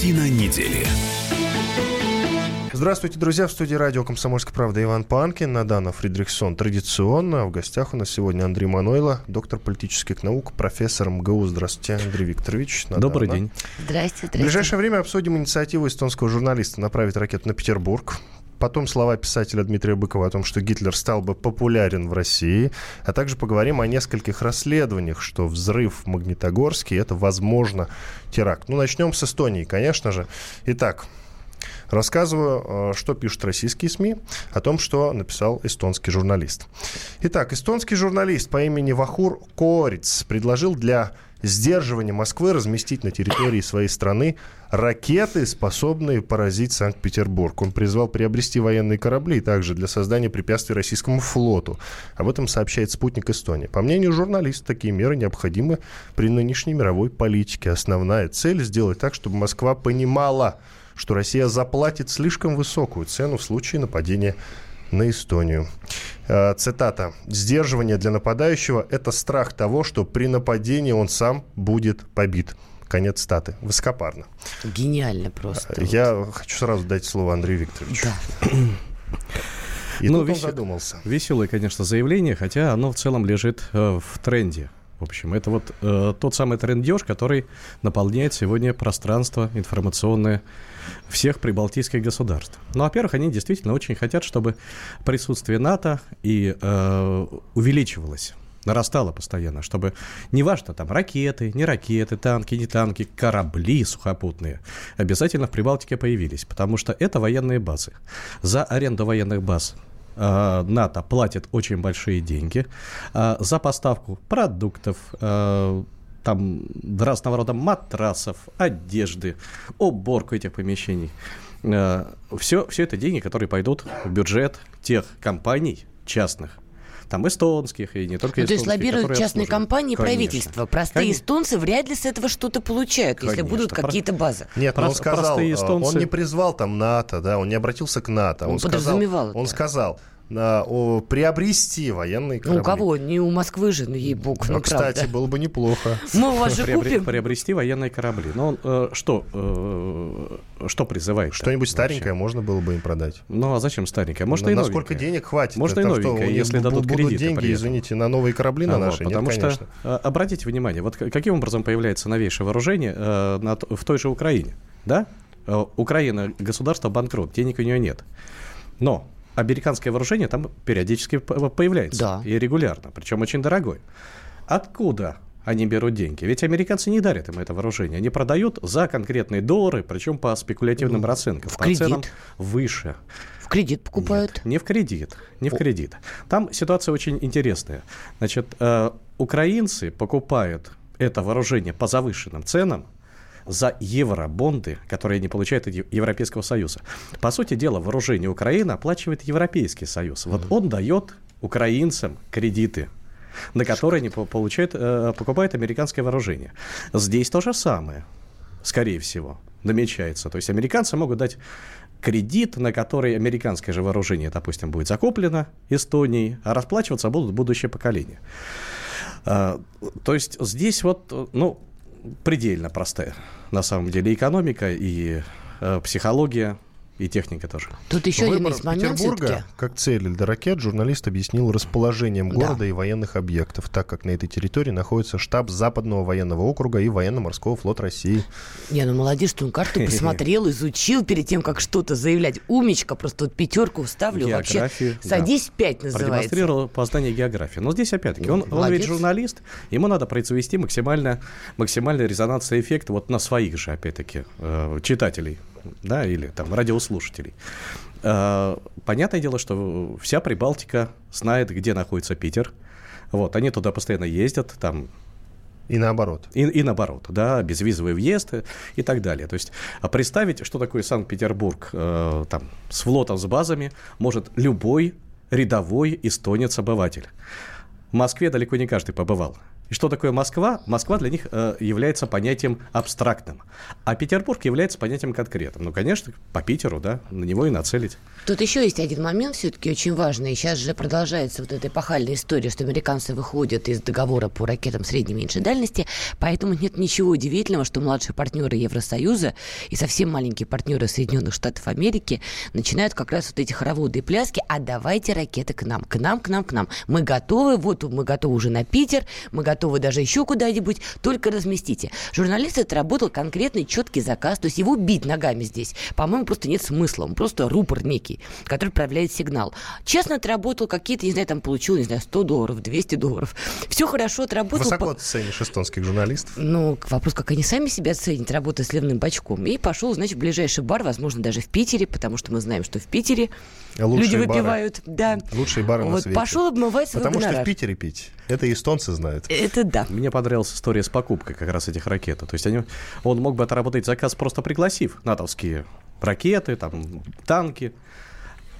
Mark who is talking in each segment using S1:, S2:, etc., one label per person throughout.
S1: Картина недели.
S2: Здравствуйте, друзья. В студии радио «Комсомольская правда» Иван Панкин, Надана Фридрихсон. Традиционно в гостях у нас сегодня Андрей Манойло, доктор политических наук, профессор МГУ. Здравствуйте, Андрей Викторович.
S3: Надана. Добрый день.
S4: Здрасте, здрасте.
S2: В ближайшее время обсудим инициативу эстонского журналиста направить ракету на Петербург. Потом слова писателя Дмитрия Быкова о том, что Гитлер стал бы популярен в России. А также поговорим о нескольких расследованиях, что взрыв в Магнитогорске – это, возможно, теракт. Ну, начнем с Эстонии, конечно же. Итак, Рассказываю, э, что пишут российские СМИ о том, что написал эстонский журналист. Итак, эстонский журналист по имени Вахур Кориц предложил для сдерживания Москвы разместить на территории своей страны ракеты, способные поразить Санкт-Петербург. Он призвал приобрести военные корабли также для создания препятствий российскому флоту. Об этом сообщает спутник Эстонии. По мнению журналиста, такие меры необходимы при нынешней мировой политике. Основная цель – сделать так, чтобы Москва понимала, что Россия заплатит слишком высокую цену в случае нападения на Эстонию. Э, цитата. «Сдерживание для нападающего – это страх того, что при нападении он сам будет побит». Конец статы. Высокопарно.
S4: Гениально просто.
S2: Э, я вот. хочу сразу дать слово Андрею Викторовичу.
S4: Да.
S2: И ну, тут вес... он задумался.
S3: Веселое, конечно, заявление, хотя оно в целом лежит э, в тренде. В общем, это вот э, тот самый трендеж, который наполняет сегодня пространство информационное всех прибалтийских государств. Ну, во-первых, они действительно очень хотят, чтобы присутствие НАТО и э, увеличивалось нарастало постоянно, чтобы неважно там ракеты, не ракеты, танки, не танки, корабли сухопутные обязательно в Прибалтике появились, потому что это военные базы. За аренду военных баз НАТО платит очень большие деньги э, за поставку продуктов, э, там разного рода матрасов, одежды, уборку этих помещений. Все, все это деньги, которые пойдут в бюджет тех компаний частных, там эстонских и не только ну, эстонских.
S4: То есть лоббируют частные компании и правительство. Простые Конечно. эстонцы вряд ли с этого что-то получают, Конечно. если будут какие-то базы.
S2: Нет, Про- он сказал, эстонцы... он не призвал там НАТО, да, он не обратился к НАТО.
S4: Он, он подразумевал
S2: сказал, Он сказал, о, приобрести военные корабли.
S4: Ну, у кого? Не у Москвы же, ну, ей-богу.
S2: Ну, ну кстати, правда. было бы неплохо.
S4: Мы у вас же купим.
S3: Приобрести военные корабли. Ну, э, что, э, что призывает?
S2: Что-нибудь старенькое можно было бы им продать.
S3: Ну, а зачем старенькое? Может, ну, и
S2: новенькое. Насколько денег хватит?
S3: Можно и новенькое, если дадут
S2: будут деньги, извините, на новые корабли на наши?
S3: Потому что, э, обратите внимание, вот каким образом появляется новейшее вооружение в той же Украине, да? Украина государство банкрот, денег у нее нет. Но американское вооружение там периодически появляется. Да. И регулярно, причем очень дорогой. Откуда они берут деньги? Ведь американцы не дарят им это вооружение. Они продают за конкретные доллары, причем по спекулятивным ну, расценкам. В по кредит. ценам выше.
S4: В кредит покупают?
S3: Нет, не в кредит. Не в кредит. Там ситуация очень интересная. Значит, э, украинцы покупают это вооружение по завышенным ценам, за евробонды, которые они получают от Европейского Союза. По сути дела, вооружение Украины оплачивает Европейский Союз. Вот он дает украинцам кредиты на которые они получают, э, покупают американское вооружение. Здесь то же самое, скорее всего, намечается. То есть американцы могут дать кредит, на который американское же вооружение, допустим, будет закуплено Эстонией, а расплачиваться будут будущее поколение. А, то есть здесь вот, ну, предельно простая, на самом деле, экономика и э, психология и техника тоже.
S4: Тут еще Выбор один есть момент
S2: Петербурга как цель для ракет журналист объяснил расположением города да. и военных объектов, так как на этой территории находится штаб Западного военного округа и военно-морского флот России.
S4: Не, ну молодец, что он карту посмотрел, изучил перед тем, как что-то заявлять. Умечка, просто вот пятерку вставлю. Вообще, садись пять называется.
S3: Продемонстрировал познание географии. Но здесь опять-таки, он, он ведь журналист, ему надо произвести максимально, максимально резонансный эффект вот на своих же, опять-таки, э, читателей да, или там радиослушателей. А, понятное дело, что вся Прибалтика знает, где находится Питер. Вот, они туда постоянно ездят, там
S2: и наоборот.
S3: И, и наоборот, да, безвизовый въезд и так далее. То есть а представить, что такое Санкт-Петербург э, там, с флотом, с базами, может любой рядовой эстонец-обыватель. В Москве далеко не каждый побывал. И что такое Москва? Москва для них э, является понятием абстрактным, а Петербург является понятием конкретным. Ну, конечно, по Питеру, да, на него и нацелить.
S4: Тут еще есть один момент все-таки очень важный. Сейчас же продолжается вот эта эпохальная история, что американцы выходят из договора по ракетам средней и меньшей дальности, поэтому нет ничего удивительного, что младшие партнеры Евросоюза и совсем маленькие партнеры Соединенных Штатов Америки начинают как раз вот эти хороводы и пляски, а давайте ракеты к нам, к нам, к нам, к нам. Мы готовы, вот мы готовы уже на Питер, мы готовы даже еще куда-нибудь, только разместите. Журналист отработал конкретный четкий заказ, то есть его бить ногами здесь, по-моему, просто нет смысла, он просто рупор некий который отправляет сигнал. Честно отработал какие-то, не знаю, там получил, не знаю, 100 долларов, 200 долларов. Все хорошо отработал.
S2: Высоко по... ценишь эстонских журналистов?
S4: Ну, вопрос, как они сами себя ценят, работая с Левным Бачком. И пошел, значит, в ближайший бар, возможно, даже в Питере, потому что мы знаем, что в Питере Лучшие люди выпивают. Бары. Да.
S2: Лучшие бары вот, на свете.
S4: Пошел обмывать свой
S2: Потому
S4: гонорар.
S2: что в Питере пить. Это эстонцы знают.
S4: Это да.
S3: Мне понравилась история с покупкой как раз этих ракет. То есть они, он мог бы отработать заказ, просто пригласив натовские ракеты, там, танки.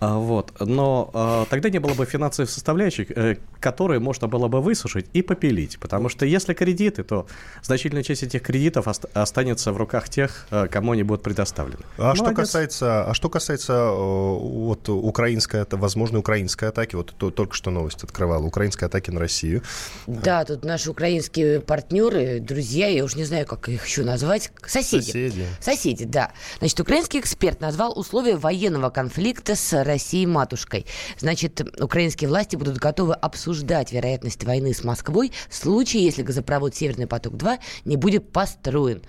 S3: А, вот. Но а, тогда не было бы финансовых составляющих, э, которые можно было бы высушить и попилить. Потому что если кредиты, то значительная часть этих кредитов ост- останется в руках тех, э, кому они будут предоставлены.
S2: А что касается, а что касается э, вот, украинской, возможной украинской атаки, вот то, только что новость открывала, украинской атаки на Россию.
S4: Да, тут наши украинские партнеры, друзья, я уж не знаю, как их еще назвать, соседи.
S2: Соседи.
S4: Соседи, да. Значит, украинский эксперт назвал условия военного конфликта с Россией матушкой. Значит, украинские власти будут готовы обсуждать вероятность войны с Москвой в случае, если газопровод «Северный поток-2» не будет построен.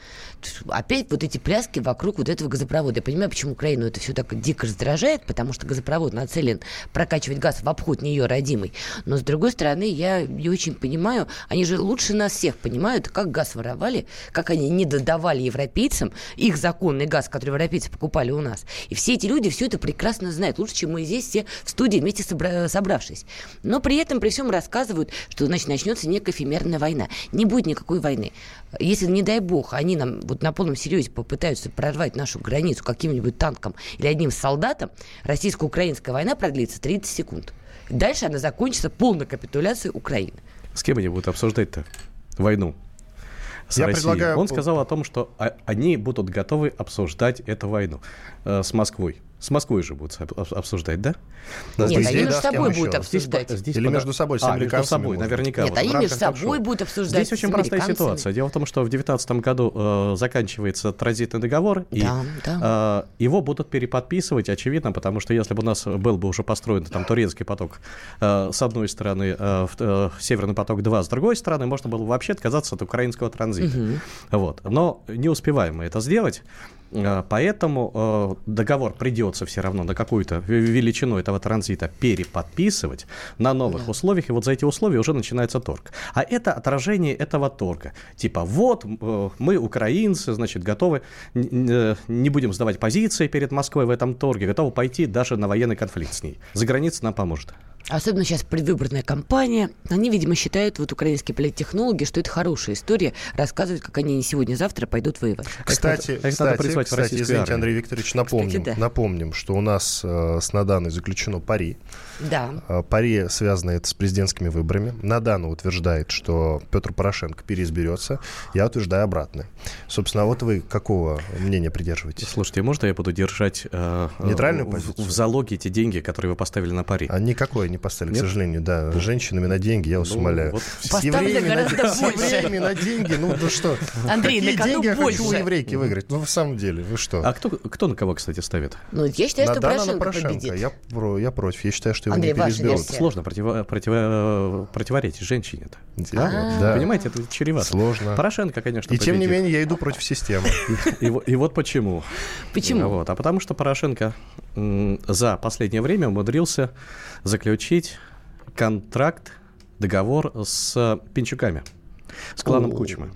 S4: Опять вот эти пляски вокруг вот этого газопровода. Я понимаю, почему Украину это все так дико раздражает, потому что газопровод нацелен прокачивать газ в обход нее родимый. Но, с другой стороны, я не очень понимаю, они же лучше нас всех понимают, как газ воровали, как они не додавали европейцам их законный газ, который европейцы покупали у нас. И все эти люди все это прекрасно знают. Лучше лучше, чем мы здесь все в студии вместе собра- собравшись. Но при этом, при всем рассказывают, что, значит, начнется некая эфемерная война. Не будет никакой войны. Если, не дай бог, они нам вот на полном серьезе попытаются прорвать нашу границу каким-нибудь танком или одним солдатом, российско-украинская война продлится 30 секунд. Дальше она закончится полной капитуляцией Украины.
S3: С кем они будут обсуждать-то войну? с Я Россией. Предлагаю... Он сказал о том, что они будут готовы обсуждать эту войну э, с Москвой. С Москвой же будут обсуждать, да?
S4: Нет, здесь, они между собой будут обсуждать.
S2: Здесь, здесь Или под... между собой с а, между
S3: собой, наверняка.
S4: Нет, вот, они между собой будут обсуждать
S3: Здесь очень простая ситуация. Дело в том, что в 2019 году э, заканчивается транзитный договор, да, и да. Э, его будут переподписывать, очевидно, потому что если бы у нас был бы уже построен там турецкий поток э, с одной стороны, э, э, Северный поток 2 с другой стороны, можно было вообще отказаться от украинского транзита. Угу. Вот. Но не успеваем мы это сделать. Э, поэтому э, договор придется все равно на какую-то величину этого транзита переподписывать на новых да. условиях, и вот за эти условия уже начинается торг. А это отражение этого торга. Типа, вот э, мы, украинцы, значит, готовы, не будем сдавать позиции перед Москвой в этом торге, готовы пойти даже на военный конфликт с ней. За границей нам поможет.
S4: Особенно сейчас предвыборная кампания. Они, видимо, считают, вот украинские политтехнологи, что это хорошая история, рассказывать, как они не сегодня-завтра пойдут воевать.
S2: Кстати, это, кстати, это кстати извините, армию. Андрей Викторович, напомним, кстати, да. напомним, что у нас э, с Наданой заключено пари.
S4: Да.
S2: Э, пари связано это с президентскими выборами. Надана утверждает, что Петр Порошенко переизберется. Я утверждаю обратное. Собственно, вот вы какого мнения придерживаетесь?
S3: Слушайте, можно я буду держать э,
S2: нейтральную
S3: в,
S2: позицию?
S3: В залоге эти деньги, которые вы поставили на пари?
S2: А никакой не поставили, Нет? к сожалению, да. С женщинами на деньги, я вас ну, умоляю. Вот.
S4: С евреями, на, с евреями
S2: на деньги, ну, ну что?
S4: Андрей,
S2: Какие
S4: на
S2: деньги я
S4: больше?
S2: хочу у еврейки выиграть? Ну, в самом деле, вы что?
S3: А кто, кто на кого, кстати, ставит?
S4: Ну, я считаю,
S2: на
S4: что
S2: Порошенко,
S4: Порошенко победит.
S2: Я, про, я против, я считаю, что его
S4: Андрей,
S2: не переизберут.
S3: Сложно против, против, противоречить женщине-то. Да? да? Понимаете, это чревато.
S2: Сложно.
S3: Порошенко, конечно,
S2: И победит. тем не менее, я иду против системы.
S3: И, и, и вот почему.
S4: Почему?
S3: Вот. А потому что Порошенко за последнее время умудрился заключить контракт, договор с Пинчуками, с кланом Кучмы.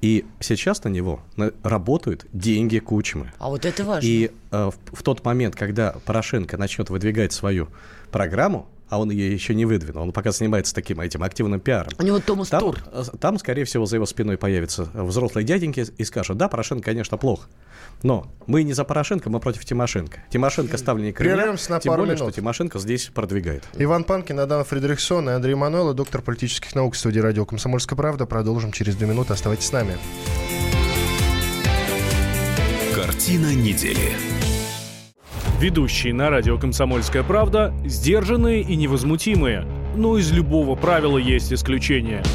S3: И сейчас на него работают деньги Кучмы.
S4: А вот это важно.
S3: И э, в, в тот момент, когда Порошенко начнет выдвигать свою программу, а он ее еще не выдвинул. Он пока занимается таким этим активным пиаром.
S4: У него Томас
S3: там,
S4: Тур.
S3: Там, скорее всего, за его спиной появятся взрослые дяденьки и скажут, да, Порошенко, конечно, плохо. Но мы не за Порошенко, мы против Тимошенко. Тимошенко ставленник Кремля, на тем более, минут. что Тимошенко здесь продвигает.
S2: Иван Панкин, Адам Фредериксон и Андрей Мануэлло, доктор политических наук в студии радио «Комсомольская правда». Продолжим через две минуты. Оставайтесь с нами.
S1: Картина недели.
S5: Ведущие на радио «Комсомольская правда» сдержанные и невозмутимые. Но из любого правила есть исключение –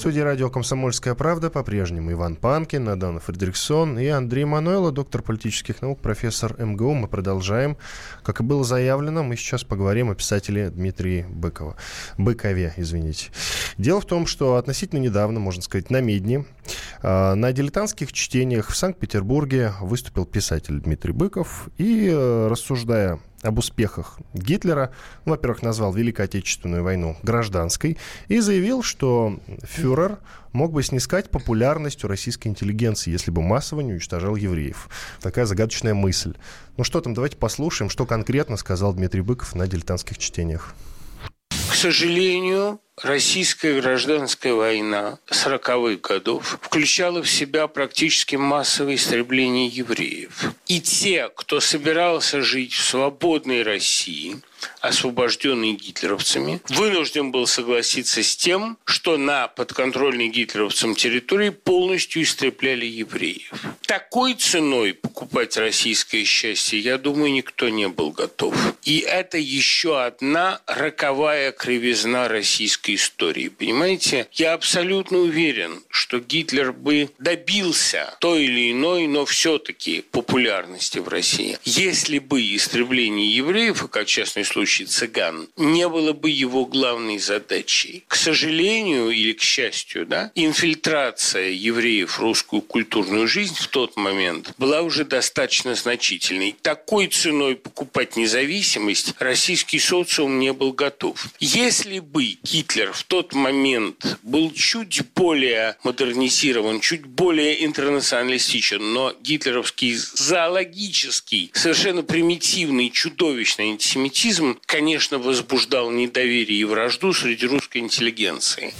S2: студии радио «Комсомольская правда» по-прежнему Иван Панкин, Надана Фредериксон и Андрей Мануэло, доктор политических наук, профессор МГУ. Мы продолжаем. Как и было заявлено, мы сейчас поговорим о писателе Дмитрии Быкова. Быкове, извините. Дело в том, что относительно недавно, можно сказать, на Медне, а, на дилетантских чтениях в Санкт-Петербурге выступил писатель Дмитрий Быков и, э, рассуждая об успехах Гитлера, ну, во-первых, назвал Великую Отечественную войну гражданской и заявил, что фюрер мог бы снискать популярность у российской интеллигенции, если бы массово не уничтожал евреев. Такая загадочная мысль. Ну что там, давайте послушаем, что конкретно сказал Дмитрий Быков на дилетантских чтениях.
S6: К сожалению, российская гражданская война 40-х годов включала в себя практически массовое истребление евреев. И те, кто собирался жить в свободной России, освобожденный гитлеровцами, вынужден был согласиться с тем, что на подконтрольной гитлеровцам территории полностью истребляли евреев. Такой ценой покупать российское счастье, я думаю, никто не был готов. И это еще одна роковая кривизна российской истории. Понимаете, я абсолютно уверен, что Гитлер бы добился той или иной, но все-таки популярности в России, если бы истребление евреев, как частный случай цыган, не было бы его главной задачей. К сожалению или к счастью, да, инфильтрация евреев в русскую культурную жизнь в тот момент была уже достаточно значительной. Такой ценой покупать независимость российский социум не был готов. Если бы Гитлер в тот момент был чуть более модернизирован, чуть более интернационалистичен, но гитлеровский зоологический, совершенно примитивный, чудовищный антисемитизм, конечно, возбуждал недоверие и вражду среди русской интеллигенции.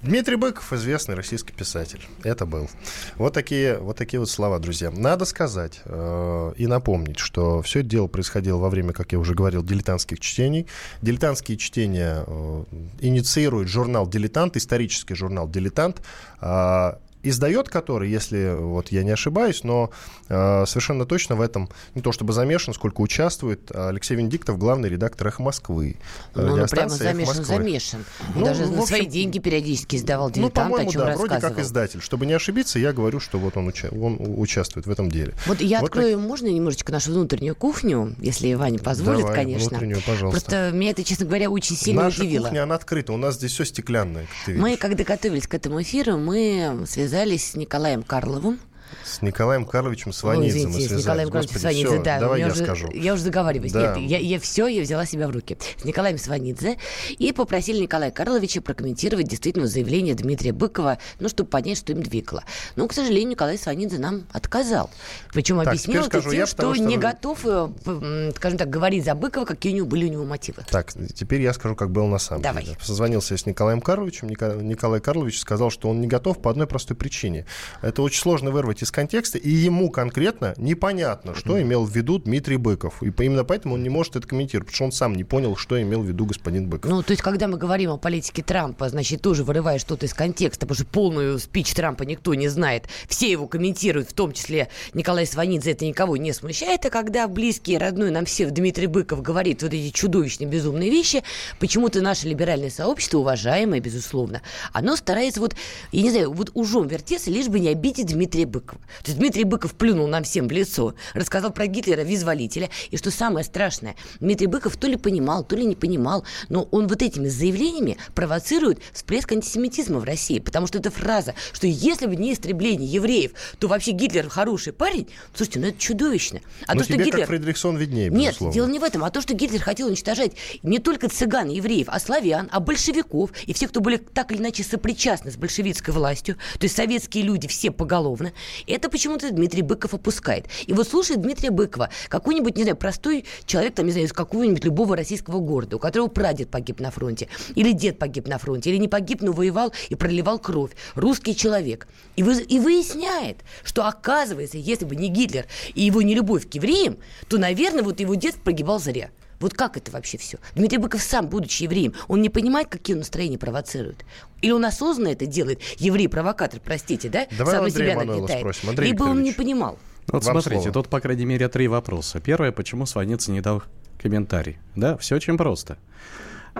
S2: Дмитрий Быков, известный российский писатель. Это был. Вот такие вот, такие вот слова, друзья. Надо сказать э, и напомнить, что все это дело происходило во время, как я уже говорил, дилетантских чтений. Дилетантские чтения э, инициирует журнал «Дилетант», исторический журнал «Дилетант». Э, издает который, если вот я не ошибаюсь, но э, совершенно точно в этом не то чтобы замешан, сколько участвует Алексей Венедиктов, главный редактор «Эхо Москвы».
S4: Ну, ну прямо замешан, замешан. Ну, Даже на свои деньги периодически издавал «Дилетант», ну, о чем да,
S2: вроде как издатель. Чтобы не ошибиться, я говорю, что вот он, уча- он участвует в этом деле.
S4: Вот я вот открою, так... можно немножечко нашу внутреннюю кухню, если Ваня позволит,
S2: Давай,
S4: конечно.
S2: внутреннюю, пожалуйста.
S4: Просто меня это, честно говоря, очень сильно
S2: Наша
S4: удивило.
S2: кухня, она открыта, у нас здесь все стеклянное,
S4: Мы, когда готовились к этому эфиру, мы связались с Николаем Николаем Карловым.
S2: С Николаем Карловичем Сванидзе
S4: Ой, извините, мы с Николаем Карловичем Сванидзе, да.
S2: Давай я
S4: уже,
S2: скажу.
S4: Я уже заговариваюсь. Да. Нет, я, я все, я взяла себя в руки. С Николаем Сванидзе. И попросили Николая Карловича прокомментировать действительно заявление Дмитрия Быкова, ну, чтобы понять, что им двигало. Но, к сожалению, Николай Сванидзе нам отказал. Причем так, объяснил это тем, я, что, что не готов, э, скажем так, говорить за Быкова, какие у него были у него мотивы.
S2: Так, теперь я скажу, как было на самом
S4: Давай.
S2: деле. Созвонился я с Николаем Карловичем. Николай Карлович сказал, что он не готов по одной простой причине. Это очень сложно вырвать из контекста, и ему конкретно непонятно, что имел в виду Дмитрий Быков. И именно поэтому он не может это комментировать, потому что он сам не понял, что имел в виду господин Быков.
S4: Ну, то есть, когда мы говорим о политике Трампа, значит, тоже вырывая что-то из контекста, потому что полную спич Трампа никто не знает. Все его комментируют, в том числе Николай Сванидзе, это никого не смущает. А когда близкий, родной нам все Дмитрий Быков говорит вот эти чудовищные, безумные вещи, почему-то наше либеральное сообщество, уважаемое, безусловно, оно старается вот, я не знаю, вот ужом вертеться, лишь бы не обидеть Дмитрия Быкова. Быкова. То есть Дмитрий Быков плюнул нам всем в лицо, рассказал про Гитлера визволителя. И что самое страшное, Дмитрий Быков то ли понимал, то ли не понимал, но он вот этими заявлениями провоцирует всплеск антисемитизма в России. Потому что эта фраза, что если бы не истребление евреев, то вообще Гитлер хороший парень, слушайте, ну это чудовищно.
S2: А но то, тебе, что Гитлер... как Фредериксон, виднее,
S4: Нет, дело не в этом, а то, что Гитлер хотел уничтожать не только цыган, евреев, а славян, а большевиков и всех, кто были так или иначе сопричастны с большевистской властью, то есть советские люди все поголовно, это почему-то Дмитрий Быков опускает. И вот слушает Дмитрия Быкова, какой-нибудь, не знаю, простой человек, там, не знаю, из какого-нибудь любого российского города, у которого прадед погиб на фронте, или дед погиб на фронте, или не погиб, но воевал и проливал кровь. Русский человек. И, вы, и выясняет, что оказывается, если бы не Гитлер и его нелюбовь к евреям, то, наверное, вот его дед погибал зря. Вот как это вообще все? Дмитрий Быков сам, будучи евреем, он не понимает, какие он настроения провоцирует? Или он осознанно это делает? Еврей-провокатор, простите, да?
S2: Давай сам на себя нагнетает. Спросим. Андрей
S4: Либо он не понимал.
S3: Вот Вам смотрите, слово. тут, по крайней мере, три вопроса. Первое, почему Сванец не дал комментарий? Да, все очень просто.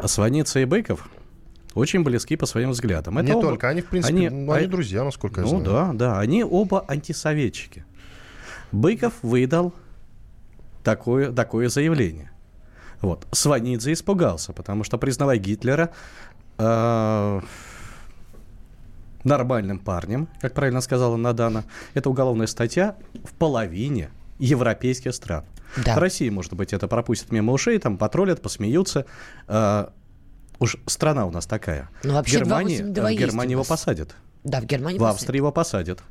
S3: Сваница и Быков очень близки по своим взглядам.
S2: Это не оба... только, они, в принципе, они, ну, они а... друзья, насколько
S3: я
S2: ну,
S3: знаю. Ну да, да, они оба антисоветчики. Быков выдал такое, такое заявление. Вот. Сванидзе испугался, потому что, признавая Гитлера э, нормальным парнем, как правильно сказала Надана, это уголовная статья в половине европейских стран. Да. В России, может быть, это пропустят мимо ушей, там потроллят, посмеются. Э, уж страна у нас такая. Ну, вообще, в Германии, в Германии его посадят.
S4: Да, в Германии
S3: В Австрии его посадят.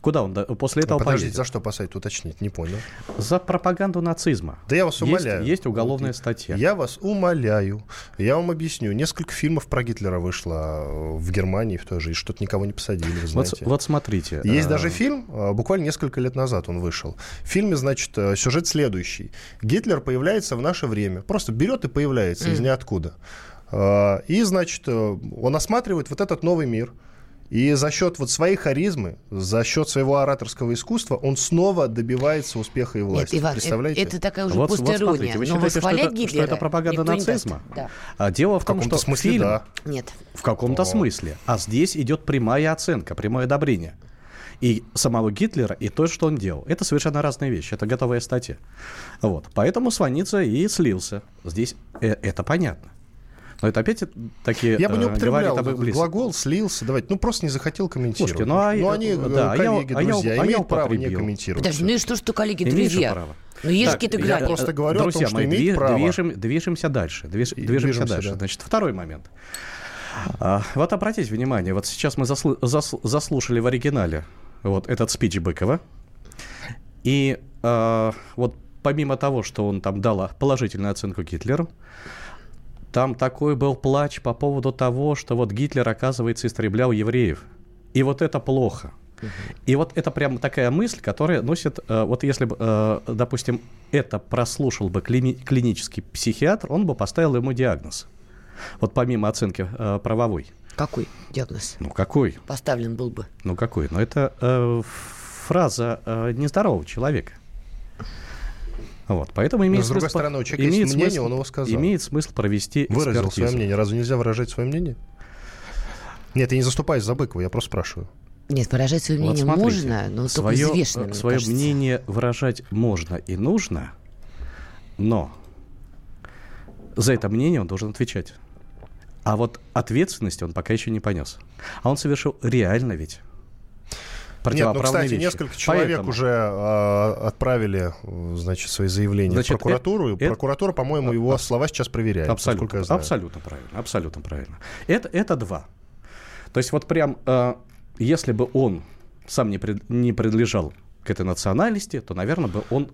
S3: Куда он после этого
S2: Подождите, поедет? за что посадить, уточнить, не понял.
S3: За пропаганду нацизма.
S2: Да я вас умоляю.
S3: Есть, есть уголовная статья.
S2: Я вас умоляю. Я вам объясню. Несколько фильмов про Гитлера вышло э, в Германии в той же, и что-то никого не посадили, вы знаете.
S3: Вот, вот смотрите.
S2: Есть а... даже фильм, э, буквально несколько лет назад он вышел. В фильме, значит, э, сюжет следующий. Гитлер появляется в наше время. Просто берет и появляется mm. из ниоткуда. И, значит, он осматривает вот этот новый мир – и за счет вот своей харизмы, за счет своего ораторского искусства он снова добивается успеха и власти. Нет, Иван,
S4: Представляете? Это, это такая уже вот. Вот смотрите,
S3: вы Но считаете, что это, что это пропаганда нацизма? Да. А дело в, в том, что
S2: смысле,
S3: фильм...
S2: Да.
S4: Нет.
S3: В каком-то О. смысле. А здесь идет прямая оценка, прямое одобрение. И самого Гитлера, и то, что он делал. Это совершенно разные вещи. Это готовая статья. Вот. Поэтому Сванидзе и слился. Здесь э, это понятно. Но это опять такие
S2: Я бы не э, употреблял глагол «слился». Давайте, ну просто не захотел комментировать. Слушайте, ну, а, ну они, да, коллеги, а друзья, я, а имеют а право не комментировать.
S4: Подожди, ну и что, что коллеги, друзья?
S3: Право.
S4: Ну, есть какие-то грани.
S2: Я просто говорю Друзья, о том, что имеет право.
S3: Движем, движемся дальше. Движ, движемся, движемся дальше. Да. Значит, второй момент. А, вот обратите внимание, вот сейчас мы заслу, засл, заслушали в оригинале вот этот спич Быкова. И а, вот помимо того, что он там дал положительную оценку Гитлеру, там такой был плач по поводу того, что вот Гитлер, оказывается, истреблял евреев. И вот это плохо. И вот это прям такая мысль, которая носит, э, вот если бы, э, допустим, это прослушал бы клини- клинический психиатр, он бы поставил ему диагноз. Вот помимо оценки э, правовой.
S4: Какой диагноз?
S3: Ну какой?
S4: Поставлен был бы.
S3: Ну какой? Ну это э, фраза э, нездорового человека. Вот, поэтому имеет
S2: Но, с другой смысл, стороны, у человека имеет есть мнение, смысл, он его сказал.
S3: Имеет смысл провести
S2: Выразил экспертизу. свое мнение. Разве нельзя выражать свое мнение? Нет, я не заступаюсь за Быкова, я просто спрашиваю.
S4: Нет, выражать свое мнение вот смотрите, можно, но свое, только взвешенно,
S3: Свое кажется. мнение выражать можно и нужно, но за это мнение он должен отвечать. А вот ответственности он пока еще не понес. А он совершил реально ведь
S2: нет, ну, кстати, вещи. несколько человек Поэтому... уже а, отправили, значит, свои заявления значит, в прокуратуру, это, прокуратура, по-моему, его слова сейчас проверяет.
S3: Абсолютно, я знаю. абсолютно правильно, абсолютно правильно. Это, это два. То есть вот прям, э, если бы он сам не, пред, не принадлежал к этой национальности, то, наверное, бы он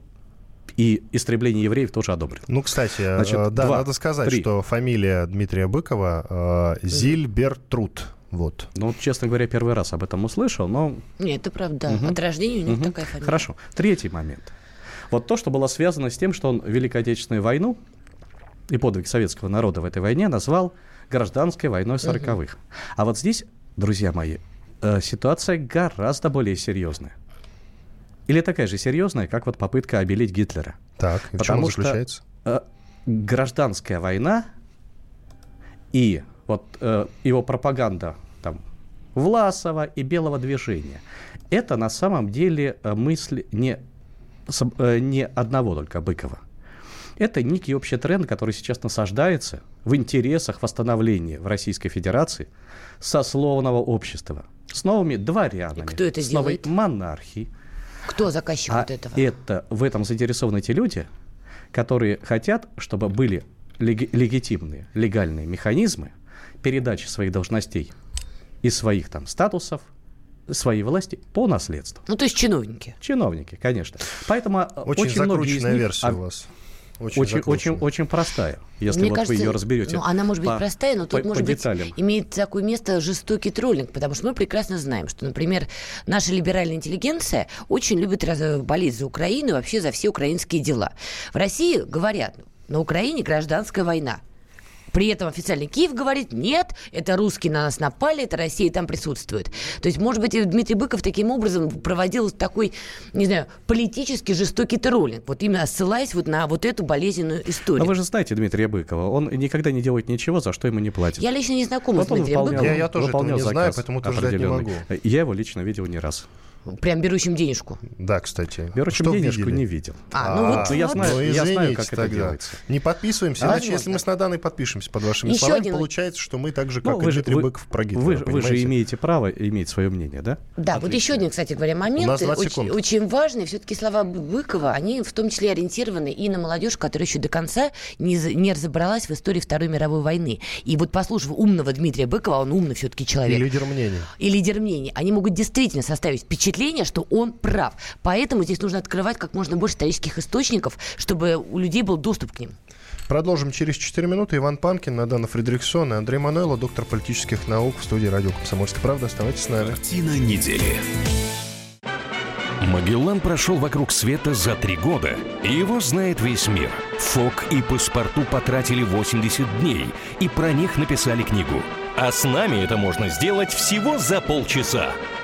S3: и истребление евреев тоже одобрил.
S2: Ну, кстати, Значит, да, два, надо сказать, три. что фамилия Дмитрия Быкова э, Зильбертруд. Вот.
S3: Ну, честно говоря, первый раз об этом услышал, но...
S4: Нет, это правда. Угу. От рождения у них угу. такая фамилия.
S3: Хорошо. Третий момент. Вот то, что было связано с тем, что он Великой Отечественную войну и подвиг советского народа в этой войне назвал гражданской войной сороковых. Угу. А вот здесь, друзья мои, э, ситуация гораздо более серьезная. Или такая же серьезная, как вот попытка обелить Гитлера.
S2: Так, и в чем заключается?
S3: Что, э, гражданская война и вот э, его пропаганда там Власова и Белого движения. это на самом деле э, мысль не, э, не одного только Быкова. Это некий общий тренд, который сейчас насаждается в интересах восстановления в Российской Федерации сословного общества с новыми дворянами,
S4: кто это
S3: с
S4: делает?
S3: новой монархией.
S4: Кто заказчик
S3: а
S4: вот этого?
S3: это в этом заинтересованы те люди, которые хотят, чтобы были леги- легитимные, легальные механизмы передачи своих должностей и своих там статусов, своей власти по наследству.
S4: Ну, то есть чиновники.
S3: Чиновники, конечно. Поэтому э,
S2: Очень,
S3: очень, многие из них
S2: версия
S3: а,
S2: у вас.
S3: очень, очень,
S2: закрученная.
S3: очень простая, если
S4: Мне
S3: вот
S4: кажется,
S3: вы ее разберете.
S4: Ну, она может быть
S3: по-
S4: простая, но тут,
S3: по-
S4: может
S3: по
S4: быть,
S3: деталям.
S4: имеет такое место жестокий троллинг, потому что мы прекрасно знаем, что, например, наша либеральная интеллигенция очень любит раз- болеть за Украину и вообще за все украинские дела. В России говорят, на Украине гражданская война. При этом официальный Киев говорит, нет, это русские на нас напали, это Россия там присутствует. То есть, может быть, и Дмитрий Быков таким образом проводил такой, не знаю, политически жестокий троллинг, вот именно ссылаясь вот на вот эту болезненную историю.
S3: Но вы же знаете Дмитрия Быкова, он никогда не делает ничего, за что ему не платят.
S4: Я лично не знакома
S3: Вот
S4: с Дмитрием
S3: выполнял-
S4: Быковым.
S2: Я- я тоже этого не знаю, поэтому утверждать не могу.
S3: Я его лично видел не раз.
S4: Прям берущим денежку.
S2: Да, кстати.
S3: Берущим
S2: Что
S3: денежку
S2: видели?
S3: не видел.
S4: А, ну вот,
S3: ну я
S4: вот.
S3: знаю,
S2: Ну,
S3: я знаю, как это
S2: тогда.
S3: делается.
S2: Не подписываемся,
S4: А,
S2: иначе
S4: возможно.
S2: если мы с Наданой подпишемся под вашими
S4: Еще
S2: словами,
S4: один-
S2: получается, что мы так же,
S3: Ну,
S2: как и
S3: вы же-
S2: Дмитрий
S3: вы-
S2: Быков про Гитлера,
S3: Вы, же- вы же имеете право иметь свое мнение, да?
S4: Да, вот
S3: Отлично.
S4: еще один, кстати говоря, момент,
S2: У нас 20
S4: очень, очень важный. Все-таки слова Быкова, они в том числе ориентированы и на молодежь, которая еще до конца не, не разобралась в истории Второй мировой войны. И вот послушав умного Дмитрия Быкова, он умный все-таки
S2: И
S4: человек.
S2: лидер мнений.
S4: и лидер мнений, они могут действительно составить впечатление, что он прав. Поэтому здесь нужно открывать как можно больше исторических источников, чтобы у людей был доступ к ним.
S2: Продолжим через 4 минуты. Иван Панкин, Надана Фредериксон и Андрей Мануэло, доктор политических наук в студии радио «Комсомольская правда». Оставайтесь с нами.
S1: Картина недели.
S7: Магеллан прошел вокруг света за три года, и его знает весь мир. Фок и паспорту потратили 80 дней, и про них написали книгу. А с нами это можно сделать всего за полчаса.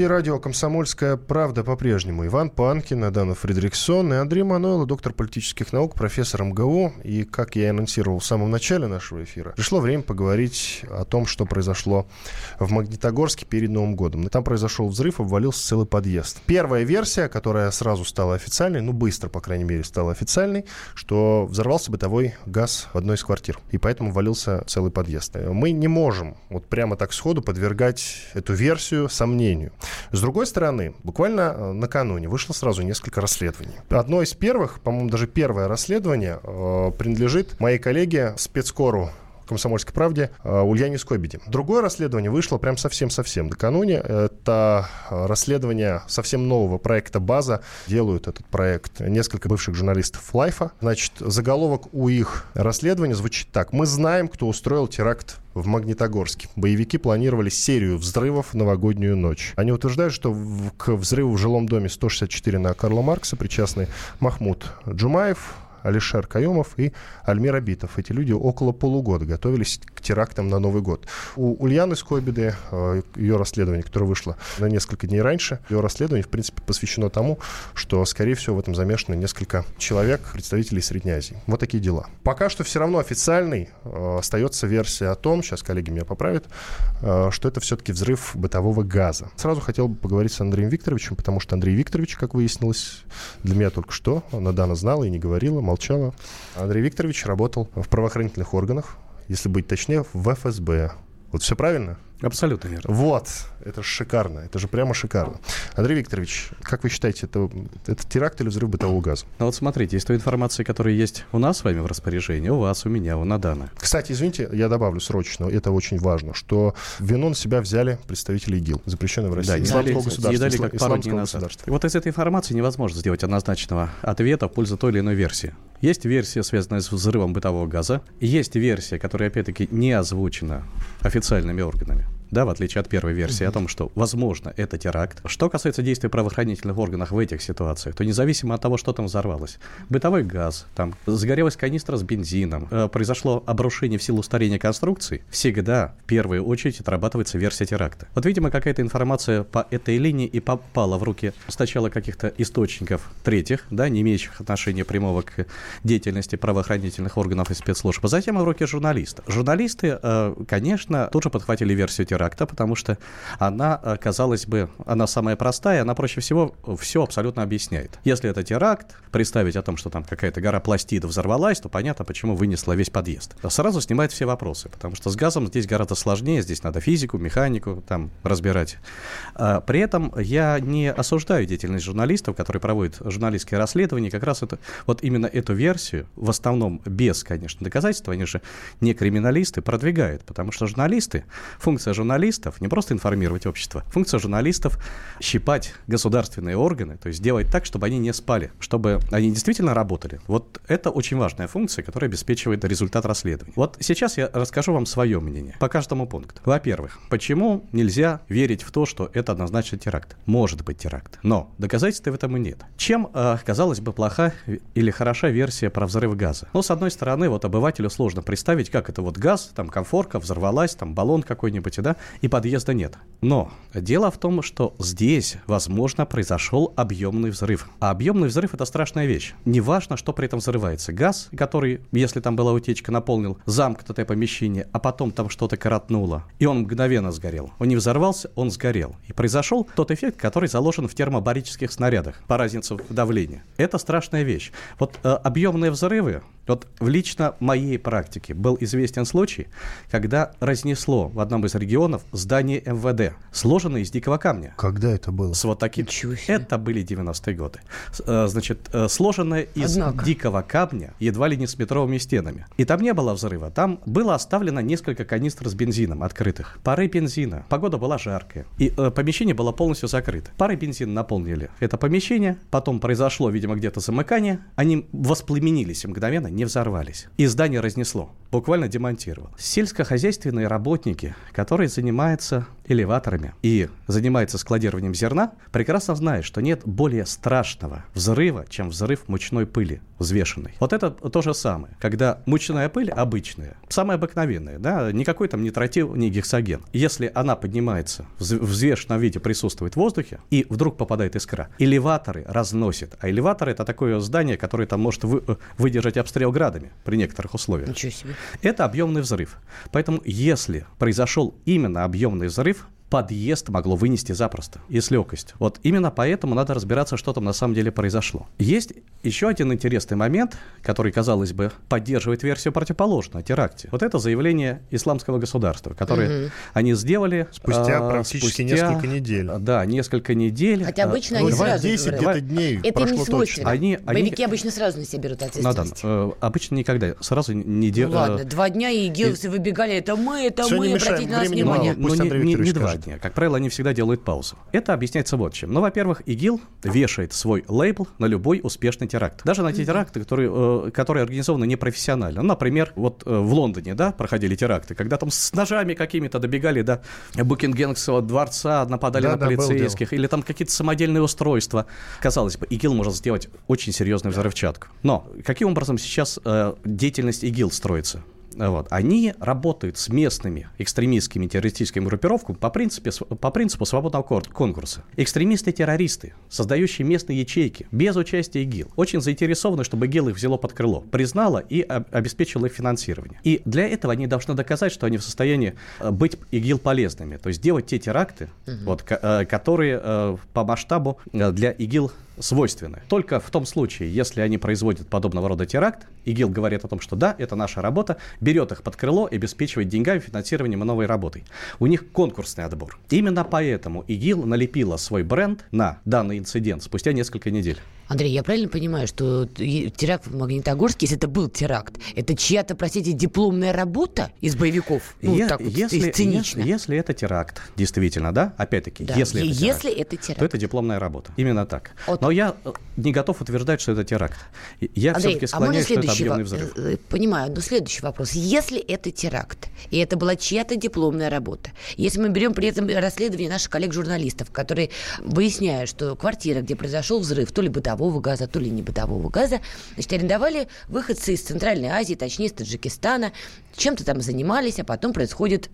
S2: Студии радио «Комсомольская правда» по-прежнему. Иван Панкин, Надана Фредериксон и Андрей Мануэло, доктор политических наук, профессор МГУ. И, как я и анонсировал в самом начале нашего эфира, пришло время поговорить о том, что произошло в Магнитогорске перед Новым годом. Там произошел взрыв, обвалился целый подъезд. Первая версия, которая сразу стала официальной, ну, быстро, по крайней мере, стала официальной, что взорвался бытовой газ в одной из квартир. И поэтому валился целый подъезд. Мы не можем вот прямо так сходу подвергать эту версию сомнению. С другой стороны, буквально э, накануне вышло сразу несколько расследований. Одно из первых, по-моему, даже первое расследование э, принадлежит моей коллеге спецкору «Комсомольской правде» э, Ульяне Скобиде. Другое расследование вышло прям совсем-совсем накануне. Это расследование совсем нового проекта «База». Делают этот проект несколько бывших журналистов «Лайфа». Значит, заголовок у их расследования звучит так. «Мы знаем, кто устроил теракт в Магнитогорске. Боевики планировали серию взрывов в новогоднюю ночь. Они утверждают, что в- к взрыву в жилом доме 164 на Карла Маркса причастны Махмуд Джумаев, Алишер Каюмов и Альмир Абитов. Эти люди около полугода готовились к терактам на Новый год. У Ульяны Скобиды, э, ее расследование, которое вышло на несколько дней раньше, ее расследование, в принципе, посвящено тому, что, скорее всего, в этом замешаны несколько человек, представителей Средней Азии. Вот такие дела. Пока что все равно официальной э, остается версия о том, сейчас коллеги меня поправят, э, что это все-таки взрыв бытового газа. Сразу хотел бы поговорить с Андреем Викторовичем, потому что Андрей Викторович, как выяснилось, для меня только что, Надана знала и не говорила, молчала. Андрей Викторович работал в правоохранительных органах, если быть точнее, в ФСБ. Вот все правильно?
S3: Абсолютно верно.
S2: Вот, это шикарно, это же прямо шикарно. Андрей Викторович, как вы считаете, это, это теракт или взрыв бытового газа?
S3: Ну вот смотрите, из той информации, которая есть у нас с вами в распоряжении, у вас, у меня, у Надана.
S2: Кстати, извините, я добавлю срочно, это очень важно, что вину на себя взяли представители ИГИЛ, запрещенной в России
S3: Да,
S2: исламского
S3: дали,
S2: государства.
S3: не дали как пару дней назад. И вот из этой информации невозможно сделать однозначного ответа в пользу той или иной версии. Есть версия, связанная с взрывом бытового газа. Есть версия, которая, опять-таки, не озвучена официальными органами. Да, в отличие от первой версии, о том, что, возможно, это теракт. Что касается действий правоохранительных органов в этих ситуациях, то независимо от того, что там взорвалось, бытовой газ, там загорелась канистра с бензином, э, произошло обрушение в силу старения конструкции, всегда в первую очередь отрабатывается версия теракта. Вот, видимо, какая-то информация по этой линии и попала в руки сначала каких-то источников третьих, да, не имеющих отношения прямого к деятельности правоохранительных органов и спецслужб, а затем в руки журналиста. Журналисты, э, конечно, тут же подхватили версию теракта, потому что она, э, казалось бы, она самая простая, она проще всего все абсолютно объясняет. Если это теракт, представить о том, что там какая-то гора пластидов взорвалась, то понятно, почему вынесла весь подъезд. Сразу снимает все вопросы, потому что с газом здесь гораздо сложнее, здесь надо физику, механику там разбирать. А, при этом я не осуждаю деятельность журналистов, которые проводят журналистские расследования, как раз это, вот именно эту версию, в основном без, конечно, доказательств, они же не криминалисты, продвигают, потому что журналисты, функция журналистов не просто информировать общество, функция журналистов щипать государственные органы, то есть делать так, чтобы они не спали, чтобы они действительно работали. Вот это очень важная функция, которая обеспечивает результат расследования. Вот сейчас я расскажу вам свое мнение по каждому пункту. Во-первых, почему нельзя верить в то, что это однозначно теракт? Может быть теракт, но доказательств в этом и нет. Чем, э, казалось бы, плоха или хороша версия про взрыв газа? Ну, с одной стороны, вот обывателю сложно представить, как это вот газ, там конфорка взорвалась, там баллон какой-нибудь, да, и подъезда нет. Но дело в том, что здесь, возможно, произошел объемный взрыв. А объемный взрыв это страшная вещь. Неважно, что при этом взрывается. Газ, который, если там была утечка, наполнил замкнутое помещение, а потом там что-то коротнуло, и он мгновенно сгорел. Он не взорвался, он сгорел. И произошел тот эффект, который заложен в термобарических снарядах по разнице в давлении. Это страшная вещь. Вот э, объемные взрывы, вот в лично моей практике был известен случай, когда разнесло в одном из регионов здание МВД, сложенное из дикого камня.
S2: Когда это было?
S3: С вот таким. Это были 90-е годы. Э, значит, э, сложенное из Однако. дикого камня, едва ли не с метровыми стенами. И там не было взрыва. Там было оставлено несколько канистр с бензином открытых. Пары бензина. Погода была жаркая. И э, помещение было полностью закрыто. Пары бензина наполнили это помещение. Потом произошло, видимо, где-то замыкание. Они воспламенились мгновенно, не взорвались. И здание разнесло. Буквально демонтировал. Сельскохозяйственные работники, которые занимаются элеваторами и занимаются складированием зерна, прекрасно знают, что нет более страшного взрыва, чем взрыв мучной пыли взвешенной. Вот это то же самое, когда мучная пыль обычная, самая обыкновенная, да, никакой там не тротил, не гексоген. Если она поднимается, в взвешенном виде присутствует в воздухе, и вдруг попадает искра, элеваторы разносят. А элеваторы это такое здание, которое там может вы, выдержать обстрел градами при некоторых условиях.
S4: Ничего себе.
S3: Это объемный взрыв. Поэтому если произошел именно объемный взрыв, подъезд могло вынести запросто и с легкостью. Вот именно поэтому надо разбираться, что там на самом деле произошло. Есть еще один интересный момент, который, казалось бы, поддерживает версию противоположную о теракте. Вот это заявление исламского государства, которое угу. они сделали
S2: спустя а, практически спустя, несколько недель.
S3: Да, несколько недель.
S4: Хотя обычно а, они сразу
S2: 10 где-то дней
S4: Это им не свойственно.
S3: Они,
S4: Боевики они... обычно сразу на себя берут ответственность.
S3: Надо, э, обычно никогда. Сразу не делают.
S4: Ну, ладно, два дня и гилсы и... выбегали. Это мы, это Все мы, обратите на нас внимание.
S3: Ну, не, не, не два дня. Как правило, они всегда делают паузу. Это объясняется вот чем. Ну, во-первых, ИГИЛ вешает свой лейбл на любой успешный теракт. Даже на те теракты, которые, э, которые организованы непрофессионально. Ну, например, вот э, в Лондоне, да, проходили теракты, когда там с ножами какими-то добегали до Букингемского дворца, нападали да, на полицейских, или там какие-то самодельные устройства. Казалось бы, ИГИЛ может сделать очень серьезную взрывчатку. Но каким образом сейчас э, деятельность ИГИЛ строится? Вот, они работают с местными экстремистскими террористическими группировками по, принципе, по принципу свободного конкурса. Экстремисты-террористы, создающие местные ячейки, без участия ИГИЛ, очень заинтересованы, чтобы ИГИЛ их взяло под крыло, признало и обеспечило их финансирование. И для этого они должны доказать, что они в состоянии э, быть ИГИЛ полезными, то есть делать те теракты, угу. вот, э, которые э, по масштабу для ИГИЛ свойственны. Только в том случае, если они производят подобного рода теракт, ИГИЛ говорит о том, что да, это наша работа, берет их под крыло и обеспечивает деньгами, финансированием и новой работой. У них конкурсный отбор. Именно поэтому ИГИЛ налепила свой бренд на данный инцидент спустя несколько недель.
S4: Андрей, я правильно понимаю, что теракт в Магнитогорске, если это был теракт, это чья-то, простите, дипломная работа из боевиков?
S3: Ну, я, так вот, если, цинично. Если, если это теракт, действительно, да, опять-таки, да. если, это, теракт, если это теракт, то это дипломная работа. Именно так. Вот. Но я э, не готов утверждать, что это теракт. Я
S4: Андрей,
S3: все-таки а склоняюсь, а что это объемный
S4: взрыв. Э, понимаю, но следующий вопрос. Если это теракт, и это была чья-то дипломная работа, если мы берем при этом расследование наших коллег-журналистов, которые выясняют, что квартира, где произошел взрыв, то ли бытовой, бытового газа, то ли не бытового газа, значит, арендовали выходцы из Центральной Азии, точнее, из Таджикистана, чем-то там занимались, а потом происходит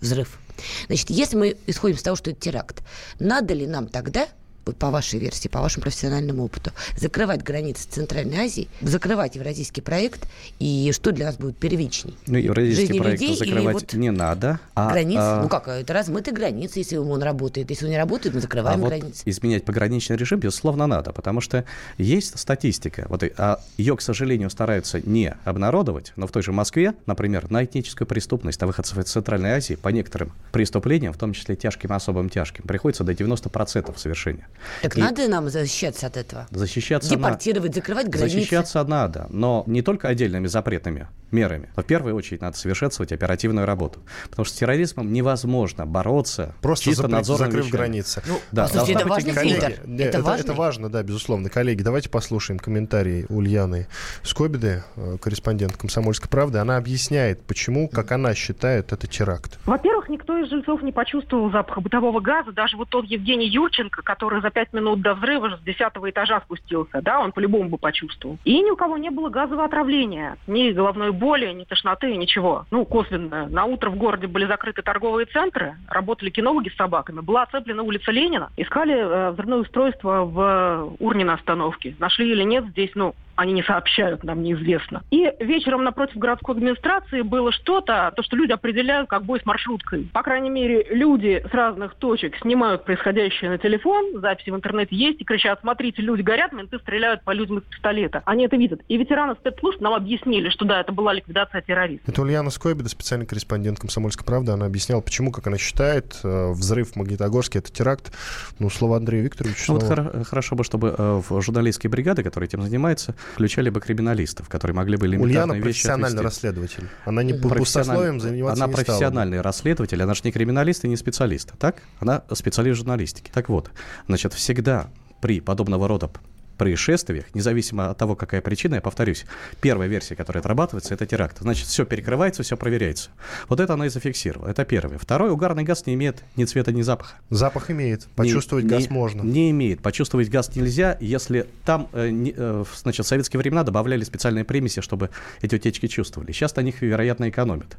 S4: взрыв. Значит, если мы исходим с того, что это теракт, надо ли нам тогда по вашей версии, по вашему профессиональному опыту, закрывать границы Центральной Азии, закрывать евразийский проект, и что для нас будет первичней?
S3: Ну, евразийский Жизни проект людей закрывать вот не надо.
S4: А, границы? А... Ну как, это размытые границы, если он работает. Если он не работает, мы закрываем а границы.
S3: Вот изменять пограничный режим, безусловно, надо, потому что есть статистика. Вот, а ее, к сожалению, стараются не обнародовать, но в той же Москве, например, на этническую преступность на выходцев из Центральной Азии по некоторым преступлениям, в том числе тяжким и особым тяжким, приходится до 90% совершения.
S4: Так и надо нам защищаться от этого?
S3: Защищаться
S4: Депортировать,
S3: на...
S4: закрывать границы?
S3: Защищаться надо, но не только отдельными запретными мерами. Но в первую очередь надо совершенствовать оперативную работу. Потому что с терроризмом невозможно бороться
S2: Просто чисто надзорным закрыв вещами. границы.
S4: Ну, да, слушайте, это важный коллеги, фильтр.
S2: это, это, это важно, да, безусловно. Коллеги, давайте послушаем комментарий Ульяны Скобиды, э, корреспондент «Комсомольской правды». Она объясняет, почему, как она считает, это теракт.
S8: Во-первых, никто из жильцов не почувствовал запаха бытового газа. Даже вот тот Евгений Юрченко, который за пять минут до взрыва с десятого этажа спустился, да, он по-любому бы почувствовал. И ни у кого не было газового отравления, ни головной боли, ни тошноты, ничего. Ну, косвенно. На утро в городе были закрыты торговые центры, работали кинологи с собаками, была оцеплена улица Ленина, искали э, взрывное устройство в урне на остановке. Нашли или нет, здесь, ну, они не сообщают, нам неизвестно. И вечером напротив городской администрации было что-то, то, что люди определяют как бой с маршруткой. По крайней мере, люди с разных точек снимают происходящее на телефон, записи в интернете есть, и кричат, смотрите, люди горят, менты стреляют по людям из пистолета. Они это видят. И ветераны спецслужб нам объяснили, что да, это была ликвидация террористов.
S2: Это Ульяна Скойбеда, специальный корреспондент «Комсомольской правды». Она объясняла, почему, как она считает, э, взрыв в Магнитогорске – это теракт. Ну, слово Андрея Викторовича.
S3: Ну, вот хорошо бы, чтобы э, в журналистские бригады, которые этим занимаются, включали бы криминалистов, которые могли бы элементарные
S2: Ульяна
S3: вещи
S2: профессиональный
S3: отвести.
S2: расследователь. Она не пустословием заниматься
S3: Она
S2: не
S3: профессиональный
S2: стала.
S3: расследователь, она же не криминалист и не специалист, так? Она специалист журналистики. Так вот, значит, всегда при подобного рода происшествиях, независимо от того, какая причина, я повторюсь, первая версия, которая отрабатывается, это теракт. Значит, все перекрывается, все проверяется. Вот это она и зафиксировала. Это первое. Второе, угарный газ не имеет ни цвета, ни запаха.
S2: Запах имеет. Почувствовать
S3: не,
S2: газ
S3: не,
S2: можно.
S3: Не имеет. Почувствовать газ нельзя, если там, э, не, э, значит, в советские времена добавляли специальные примеси, чтобы эти утечки чувствовали. Сейчас на них, вероятно, экономят.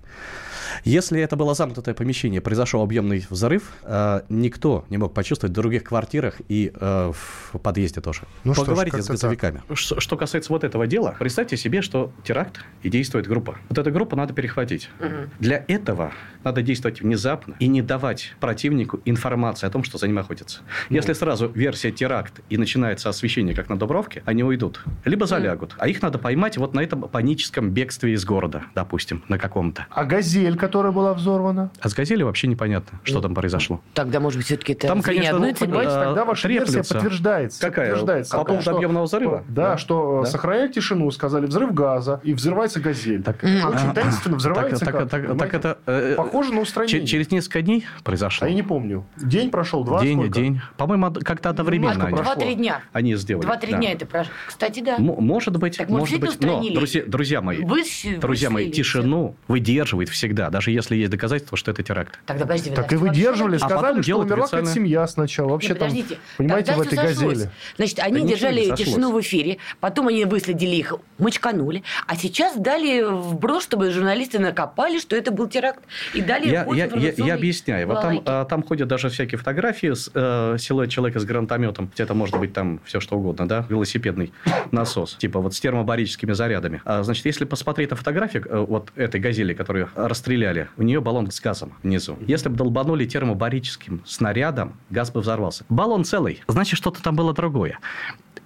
S3: Если это было замкнутое помещение, произошел объемный взрыв, э, никто не мог почувствовать в других квартирах и э, в подъезде тоже. Ну Поговорите с газовиками. Что, что касается вот этого дела, представьте себе, что теракт и действует группа. Вот эту группу надо перехватить. Угу. Для этого надо действовать внезапно и не давать противнику информации о том, что за ним охотятся. Ну. Если сразу версия теракт и начинается освещение, как на Дубровке, они уйдут. Либо залягут. А их надо поймать вот на этом паническом бегстве из города, допустим, на каком-то.
S2: А «Газель», которая была взорвана?
S3: А с «Газели» вообще непонятно, что ну, там произошло.
S4: Тогда, может быть, все-таки это
S3: там, конечно, ну, понимаете,
S2: тогда ваша треплется. версия подтверждается.
S3: Какая?
S2: Подтверждается.
S3: По поводу объемного взрыва?
S2: Да, да, что да? сохраняют тишину, сказали взрыв газа, и взрывается «Газель». Так, Очень а, таинственно взрывается
S3: так,
S2: как,
S3: так, так это... Э,
S2: Похоже на устранение.
S3: Через несколько дней произошло?
S2: А я не помню. День прошел, два,
S3: День,
S2: сколько?
S3: день. По-моему, как-то одновременно.
S4: Два-три дня.
S3: Они сделали.
S4: Два-три
S3: да.
S4: дня это прошло. Кстати, да.
S3: М- может быть, так, может быть. Но, друзья, друзья мои, вы, друзья мои, тишину выдерживает всегда, даже если есть доказательства, что это теракт.
S4: Тогда подожди,
S2: Так и выдерживали, а сказали, что умерла как семья сначала. Вообще там, понимаете, в этой газели.
S4: Значит, они да держали тишину в эфире, потом они выследили их, мочканули, а сейчас дали вброс, чтобы журналисты накопали, что это был теракт, и дали
S3: я, я, я, я объясняю. Вот там, а, там ходят даже всякие фотографии с э, силуэт человека с гранатометом. Это может быть там все что угодно, да, велосипедный насос, типа вот с термобарическими зарядами. А, значит, если посмотреть на фотографию э, вот этой газели, которую расстреляли, у нее баллон с газом внизу. Если бы долбанули термобарическим снарядом, газ бы взорвался. Баллон целый, значит, что-то там было другое.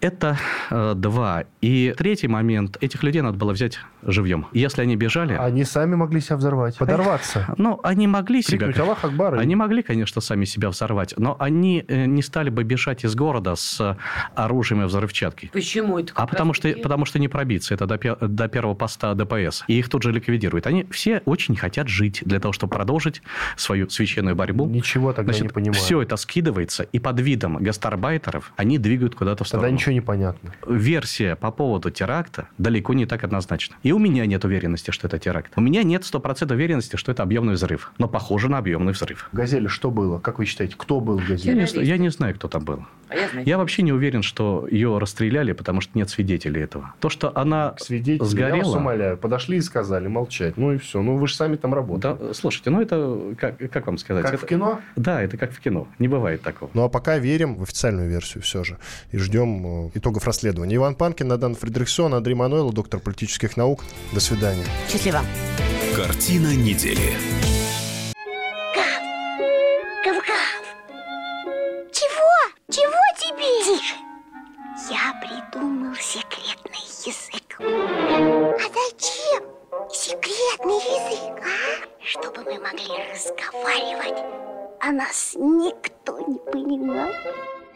S3: Это э, два. И третий момент. Этих людей надо было взять живьем. Если они бежали...
S2: Они сами могли себя взорвать, подорваться.
S3: Ну, они могли
S2: Крикнуть,
S3: себя...
S2: Аллах Акбар.
S3: Они могли, конечно, сами себя взорвать, но они э, не стали бы бежать из города с оружием и взрывчаткой.
S4: Почему это?
S3: А потому что, потому что не пробиться. Это до, до первого поста ДПС. И их тут же ликвидируют. Они все очень хотят жить для того, чтобы продолжить свою священную борьбу.
S2: Ничего тогда не понимаю.
S3: Все это скидывается, и под видом гастарбайтеров они двигают куда-то в сторону.
S2: Тогда ничего не понятно.
S3: Версия по поводу теракта далеко не так однозначна. И у меня нет уверенности, что это теракт. У меня нет стопроцентной уверенности, что это объемный взрыв. Но похоже на объемный взрыв.
S2: В «Газели» что было? Как вы считаете, кто был в
S3: Я
S2: «Газели»?
S3: не, зна- я не знаю, кто там был.
S4: А я знаю.
S3: Я вообще не уверен, что ее расстреляли, потому что нет свидетелей этого. То, что она
S2: Свидетели, я вас
S3: сгорела...
S2: умоляю, подошли и сказали молчать. Ну и все. Ну вы же сами там работали.
S3: Да, слушайте, ну это, как, как вам сказать?
S2: Как
S3: Это-
S2: в кино?
S3: Да, это как в кино. Не бывает такого.
S2: Ну а пока верим в официальную версию все же. И ждем э, итогов расследования. Иван Панкин, Надан Фредериксон, Андрей Мануэлов, доктор политических наук. До свидания.
S4: Счастливо.
S1: Картина недели.
S9: Гав-гав. Чего?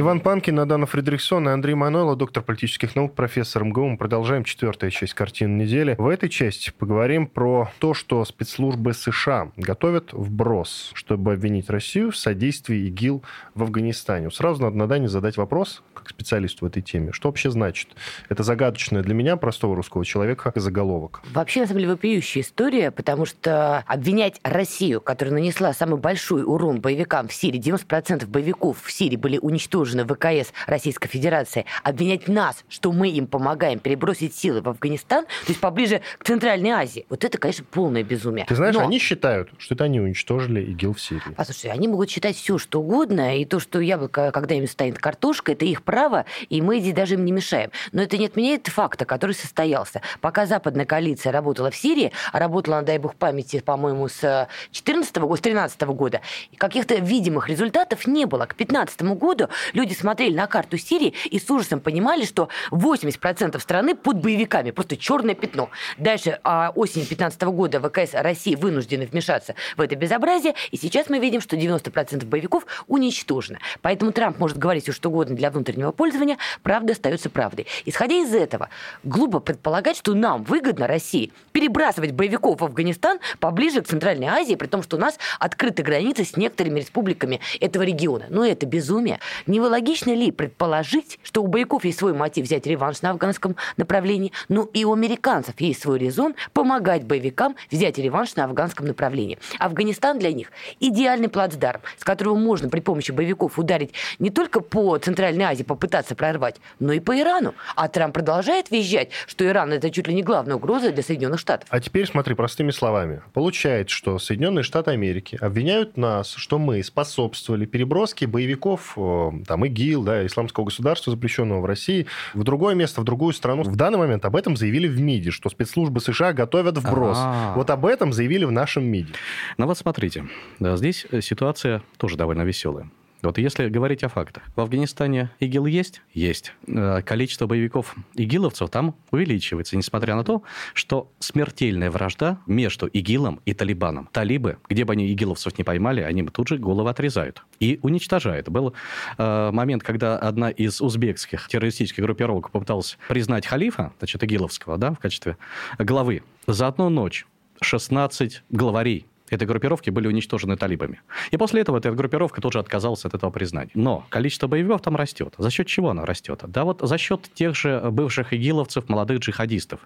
S2: Иван Панкин, Надана Фредериксон и Андрей Мануэлов, доктор политических наук, профессор МГУ. Мы продолжаем четвертая часть картины недели. В этой части поговорим про то, что спецслужбы США готовят вброс, чтобы обвинить Россию в содействии ИГИЛ в Афганистане. Сразу надо Надане задать вопрос, как специалисту в этой теме. Что вообще значит? Это загадочное для меня, простого русского человека, заголовок.
S4: Вообще, на самом деле, вопиющая история, потому что обвинять Россию, которая нанесла самый большой урон боевикам в Сирии, 90% боевиков в Сирии были уничтожены в ВКС Российской Федерации, обвинять нас, что мы им помогаем перебросить силы в Афганистан, то есть поближе к Центральной Азии, вот это, конечно, полное безумие.
S2: Ты знаешь,
S4: Но-
S2: они считают, что это они уничтожили ИГИЛ в Сирии.
S4: Послушайте, они могут считать все, что угодно, и то, что яблоко, когда им станет картошка, это их право, и мы здесь даже им не мешаем. Но это не отменяет факта, который состоялся. Пока западная коалиция работала в Сирии, а работала, она, дай бог памяти, по-моему, с 14 года, с 13 года, каких-то видимых результатов не было. К 15 году люди смотрели на карту Сирии и с ужасом понимали, что 80% страны под боевиками, просто черное пятно. Дальше а, осенью 15 года ВКС России вынуждены вмешаться в это безобразие, и сейчас мы видим, что 90% боевиков уничтожено. Поэтому Трамп может говорить все что угодно для внутреннего пользования, правда остается правдой. Исходя из этого, глупо предполагать, что нам выгодно России перебрасывать боевиков в Афганистан поближе к Центральной Азии, при том, что у нас открыты границы с некоторыми республиками этого региона. Но это безумие. Нелогично ли предположить, что у боевиков есть свой мотив взять реванш на афганском направлении, ну и у американцев есть свой резон помогать боевикам взять реванш на афганском направлении. Афганистан для них идеальный плацдарм, с которого можно при помощи боевиков ударить не только по Центральной Азии, попытаться прорвать, но и по Ирану. А Трамп продолжает визжать, что Иран это чуть ли не главная угроза для Соединенных Штатов.
S2: А теперь смотри простыми словами. Получается, что Соединенные Штаты Америки обвиняют нас, что мы способствовали переброске боевиков, э, там, ИГИЛ, да, исламского государства, запрещенного в России, в другое место, в другую страну. В данный момент об этом заявили в МИДе, что спецслужбы США готовят вброс.
S3: А.
S2: Вот об этом заявили в нашем МИДе.
S3: Ну вот смотрите, да, здесь ситуация тоже довольно веселая. Вот если говорить о фактах. В Афганистане ИГИЛ есть? Есть. Э, Количество боевиков игиловцев там увеличивается, несмотря на то, что смертельная вражда между ИГИЛом и Талибаном. Талибы, где бы они игиловцев не поймали, они им тут же головы отрезают и уничтожают. Был э, момент, когда одна из узбекских террористических группировок попыталась признать халифа, значит, игиловского, да, в качестве главы. За одну ночь 16 главарей этой группировки были уничтожены талибами. И после этого эта группировка тоже отказалась от этого признания. Но количество боевиков там растет. За счет чего оно растет? Да вот за счет тех же бывших игиловцев, молодых джихадистов,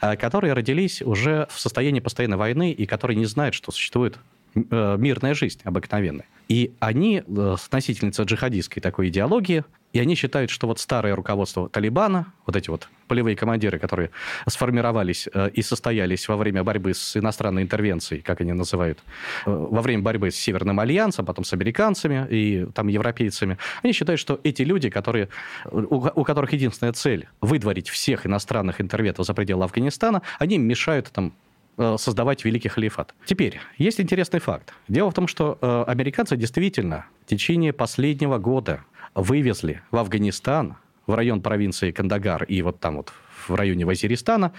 S3: э, которые родились уже в состоянии постоянной войны и которые не знают, что существует э, мирная жизнь обыкновенная. И они, э, с носительницы джихадистской такой идеологии, И они считают, что вот старое руководство Талибана, вот эти вот полевые командиры, которые сформировались э, и состоялись во время борьбы с иностранной интервенцией, как они называют, э, во время борьбы с Северным Альянсом, потом с американцами и там европейцами, они считают, что эти люди, которые, у, у которых единственная цель выдворить всех иностранных интервентов за пределы Афганистана, они мешают там э, создавать великий халифат. Теперь, есть интересный факт. Дело в том, что американцы действительно в течение последнего года вывезли в Афганистан, в район провинции Кандагар и вот там вот в районе Вазиристана,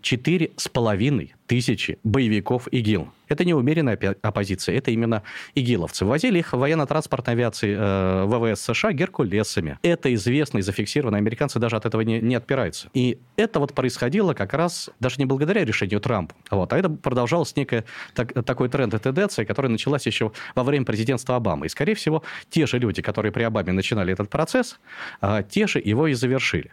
S3: четыре с половиной тысячи боевиков ИГИЛ. Это не умеренная оппозиция, это именно игиловцы. Возили их в военно-транспортной авиации э, ВВС США Геркулесами. Это известно и зафиксировано, американцы даже от этого не, не отпираются. И это вот происходило как раз даже не благодаря решению Трампа, вот, а это продолжалось некое так, такой тренд и тенденция, которая началась еще во время президентства Обамы. И, скорее всего, те же люди, которые при Обаме начинали этот процесс, э, те же его и завершили.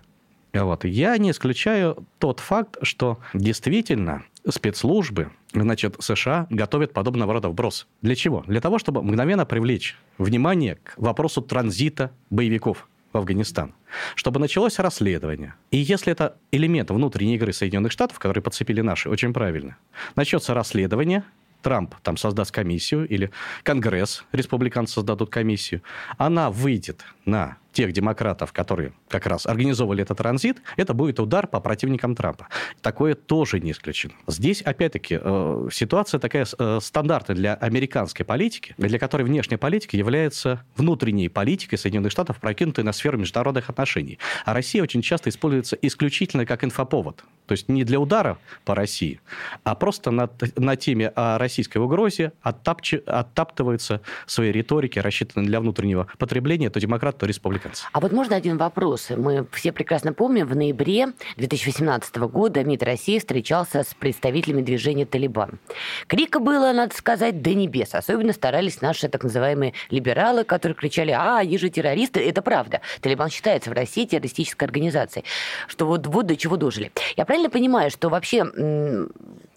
S3: Вот. Я не исключаю тот факт, что действительно спецслужбы значит, США готовят подобного рода вброс. Для чего? Для того, чтобы мгновенно привлечь внимание к вопросу транзита боевиков в Афганистан, чтобы началось расследование. И если это элемент внутренней игры Соединенных Штатов, которые подцепили наши, очень правильно, начнется расследование, Трамп там создаст комиссию, или Конгресс, республиканцы создадут комиссию, она выйдет на тех демократов, которые как раз организовывали этот транзит, это будет удар по противникам Трампа. Такое тоже не исключено. Здесь, опять-таки, э, ситуация такая э, стандартная для американской политики, для которой внешняя политика является внутренней политикой Соединенных Штатов, прокинутой на сферу международных отношений. А Россия очень часто используется исключительно как инфоповод. То есть не для удара по России, а просто на, на теме о российской угрозе оттапчи, оттаптываются свои риторики, рассчитанные для внутреннего потребления, то демократы, то республиканцы.
S4: А вот можно один вопрос? Мы все прекрасно помним, в ноябре 2018 года МИД России встречался с представителями движения «Талибан». Крика было, надо сказать, до небес. Особенно старались наши так называемые либералы, которые кричали, а, они же террористы. Это правда. Талибан считается в России террористической организацией. Что вот, вот до чего дожили. Я правильно понимаю, что вообще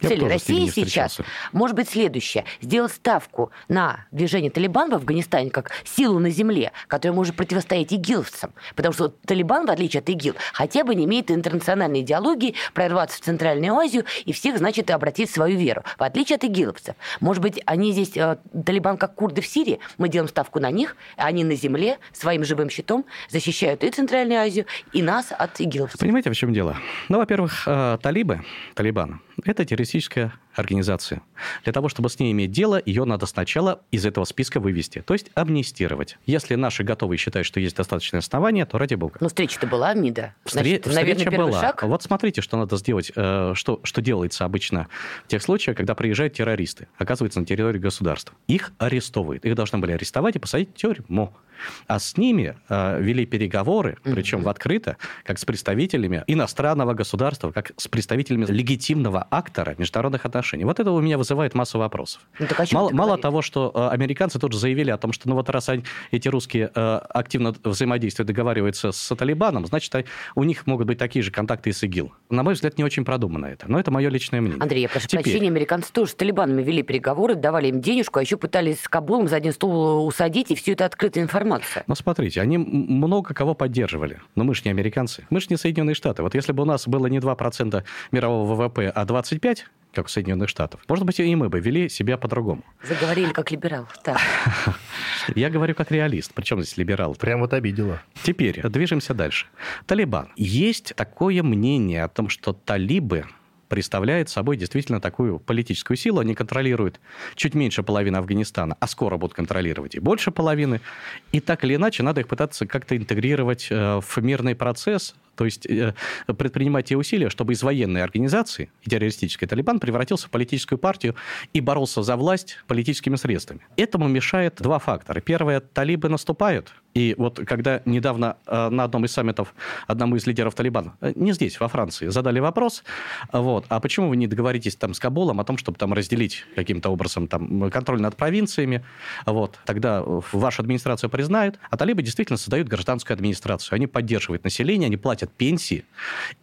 S4: цель России сейчас может быть следующая. Сделать ставку на движение Талибан в Афганистане как силу на земле, которая может противостоять игиловцам. Потому что Талибан, в отличие от ИГИЛ, хотя бы не имеет интернациональной идеологии прорваться в Центральную Азию и всех, значит, обратить в свою веру. В отличие от игиловцев. Может быть, они здесь, э, Талибан как курды в Сирии, мы делаем ставку на них, а они на земле своим живым щитом защищают и Центральную Азию, и нас от игиловцев.
S3: Понимаете, в чем дело? Ну, во-первых, э, талибы, Талибан, это террористическая организация. Для того, чтобы с ней иметь дело, ее надо сначала из этого списка вывести, то есть амнистировать. Если наши готовы считают, что есть достаточное основание, то ради бога.
S4: Ну, встреча-то была, МИДа.
S3: Значит, Встре- наверное, встреча была. Шаг. Вот смотрите, что надо сделать, э, что, что делается обычно в тех случаях, когда приезжают террористы, оказывается, на территории государства. Их арестовывают. Их должны были арестовать и посадить в тюрьму. А с ними э, вели переговоры, причем mm-hmm. в открыто, как с представителями иностранного государства, как с представителями легитимного актора международных отношений. Вот это у меня вызывает массу вопросов. Ну, мало, мало того, что э, американцы тут же заявили о том, что ну вот раз они, эти русские э, активно взаимодействуют, договариваются с Талибаном, значит, а, у них могут быть такие же контакты и с ИГИЛ. На мой взгляд, не очень продумано это. Но это мое личное мнение.
S4: Андрей, я прошу Теперь... прощения, американцы тоже с Талибанами вели переговоры, давали им денежку, а еще пытались с Кабулом за один стол усадить, и все это открытая информация.
S3: Ну, смотрите, они много кого поддерживали. Но мы же не американцы. Мы же не Соединенные Штаты. Вот если бы у нас было не 2% мирового ВВП, а 25%, как у Соединенных Штатов. Может быть, и мы бы вели себя по-другому.
S4: Заговорили как либерал. Так.
S3: Я говорю как реалист. Причем здесь либерал?
S2: Прям вот обидела.
S3: Теперь движемся дальше. Талибан. Есть такое мнение о том, что талибы представляет собой действительно такую политическую силу. Они контролируют чуть меньше половины Афганистана, а скоро будут контролировать и больше половины. И так или иначе надо их пытаться как-то интегрировать э, в мирный процесс, то есть э, предпринимать те усилия, чтобы из военной организации, террористической Талибан, превратился в политическую партию и боролся за власть политическими средствами. Этому мешает два фактора. Первое, талибы наступают. И вот когда недавно э, на одном из саммитов одному из лидеров Талибана, э, не здесь, во Франции, задали вопрос, вот, а почему вы не договоритесь там с Кабулом о том, чтобы там разделить каким-то образом там контроль над провинциями, вот, тогда ваша администрация признает, а талибы действительно создают гражданскую администрацию. Они поддерживают население, они платят платят пенсии,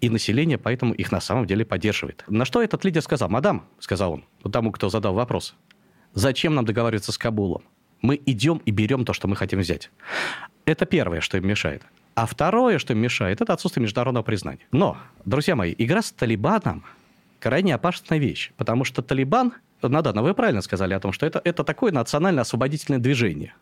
S3: и население поэтому их на самом деле поддерживает. На что этот лидер сказал? «Мадам», — сказал он, тому, кто задал вопрос, «зачем нам договариваться с Кабулом? Мы идем и берем то, что мы хотим взять». Это первое, что им мешает. А второе, что им мешает, это отсутствие международного признания. Но, друзья мои, игра с Талибаном крайне опасная вещь, потому что Талибан, Надана, вы правильно сказали о том, что это, это такое национально-освободительное движение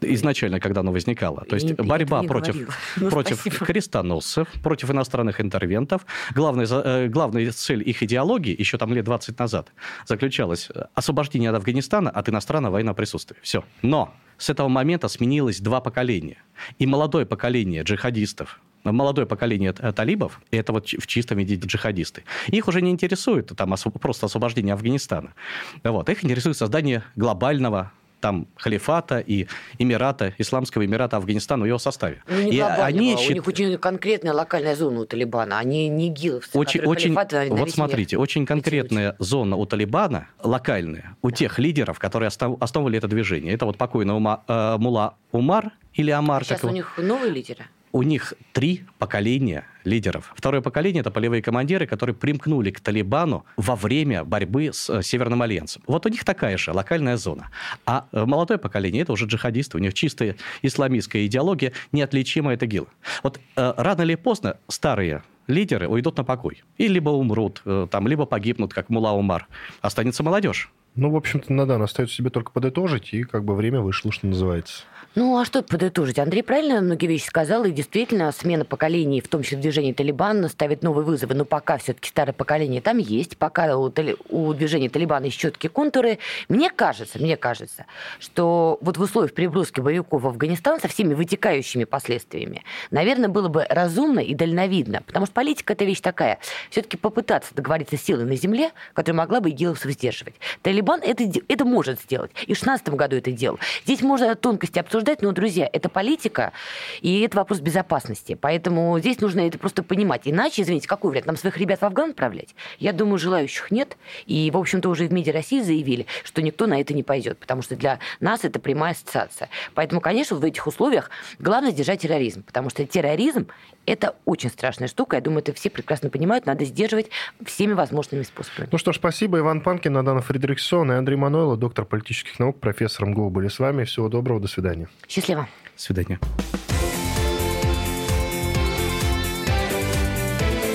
S3: изначально, когда оно возникало. То есть борьба против, ну, против крестоносцев, против иностранных интервентов. Главная, э, главная цель их идеологии, еще там лет 20 назад, заключалась освобождение от Афганистана от иностранного военного присутствия. Все. Но с этого момента сменилось два поколения. И молодое поколение джихадистов, молодое поколение э, талибов, и это вот в чистом виде джихадисты, их уже не интересует там просто освобождение Афганистана. Вот. Их интересует создание глобального там халифата и Эмирата, Исламского Эмирата Афганистана в его составе.
S4: Ну, не и они у счит... них очень конкретная локальная зона у Талибана, они не ИГИЛовцы,
S3: очень, очень, Вот смотрите, мир. очень конкретная очень. зона у Талибана, локальная, у да. тех лидеров, которые основывали это движение. Это вот покойный Ума, э, Мула Умар или Амар.
S4: Сейчас у них новые лидеры?
S3: у них три поколения лидеров. Второе поколение – это полевые командиры, которые примкнули к Талибану во время борьбы с э, Северным Альянсом. Вот у них такая же локальная зона. А э, молодое поколение – это уже джихадисты, у них чистая исламистская идеология, неотличимая от ИГИЛ. Вот э, рано или поздно старые лидеры уйдут на покой. И либо умрут, там, либо погибнут, как Мула Умар. Останется молодежь.
S2: Ну, в общем-то, Надан, остается себе только подытожить, и как бы время вышло, что называется.
S4: Ну, а что подытожить? Андрей правильно многие вещи сказал, и действительно смена поколений, в том числе в движении Талибан, ставит новые вызовы. Но пока все-таки старое поколение там есть, пока у, у движения Талибана есть четкие контуры, мне кажется, мне кажется, что вот в условиях переброски боевиков в Афганистан со всеми вытекающими последствиями, наверное, было бы разумно и дальновидно, потому что политика – это вещь такая. Все-таки попытаться договориться с силой на земле, которая могла бы игиловцев сдерживать. Талибан это, это может сделать. И в 2016 году это делал. Здесь можно тонкости обсуждать, обсуждать, но, друзья, это политика, и это вопрос безопасности. Поэтому здесь нужно это просто понимать. Иначе, извините, какой вариант? Нам своих ребят в Афган отправлять? Я думаю, желающих нет. И, в общем-то, уже в МИДе России заявили, что никто на это не пойдет, потому что для нас это прямая ассоциация. Поэтому, конечно, в этих условиях главное сдержать терроризм, потому что терроризм – это очень страшная штука. Я думаю, это все прекрасно понимают. Надо сдерживать всеми возможными способами.
S2: Ну что ж, спасибо. Иван Панкин, Надана Фредериксон и Андрей Мануэло, доктор политических наук, профессор МГУ были с вами. Всего доброго, до свидания.
S4: Счастливо.
S3: До свидания.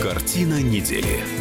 S1: Картина недели.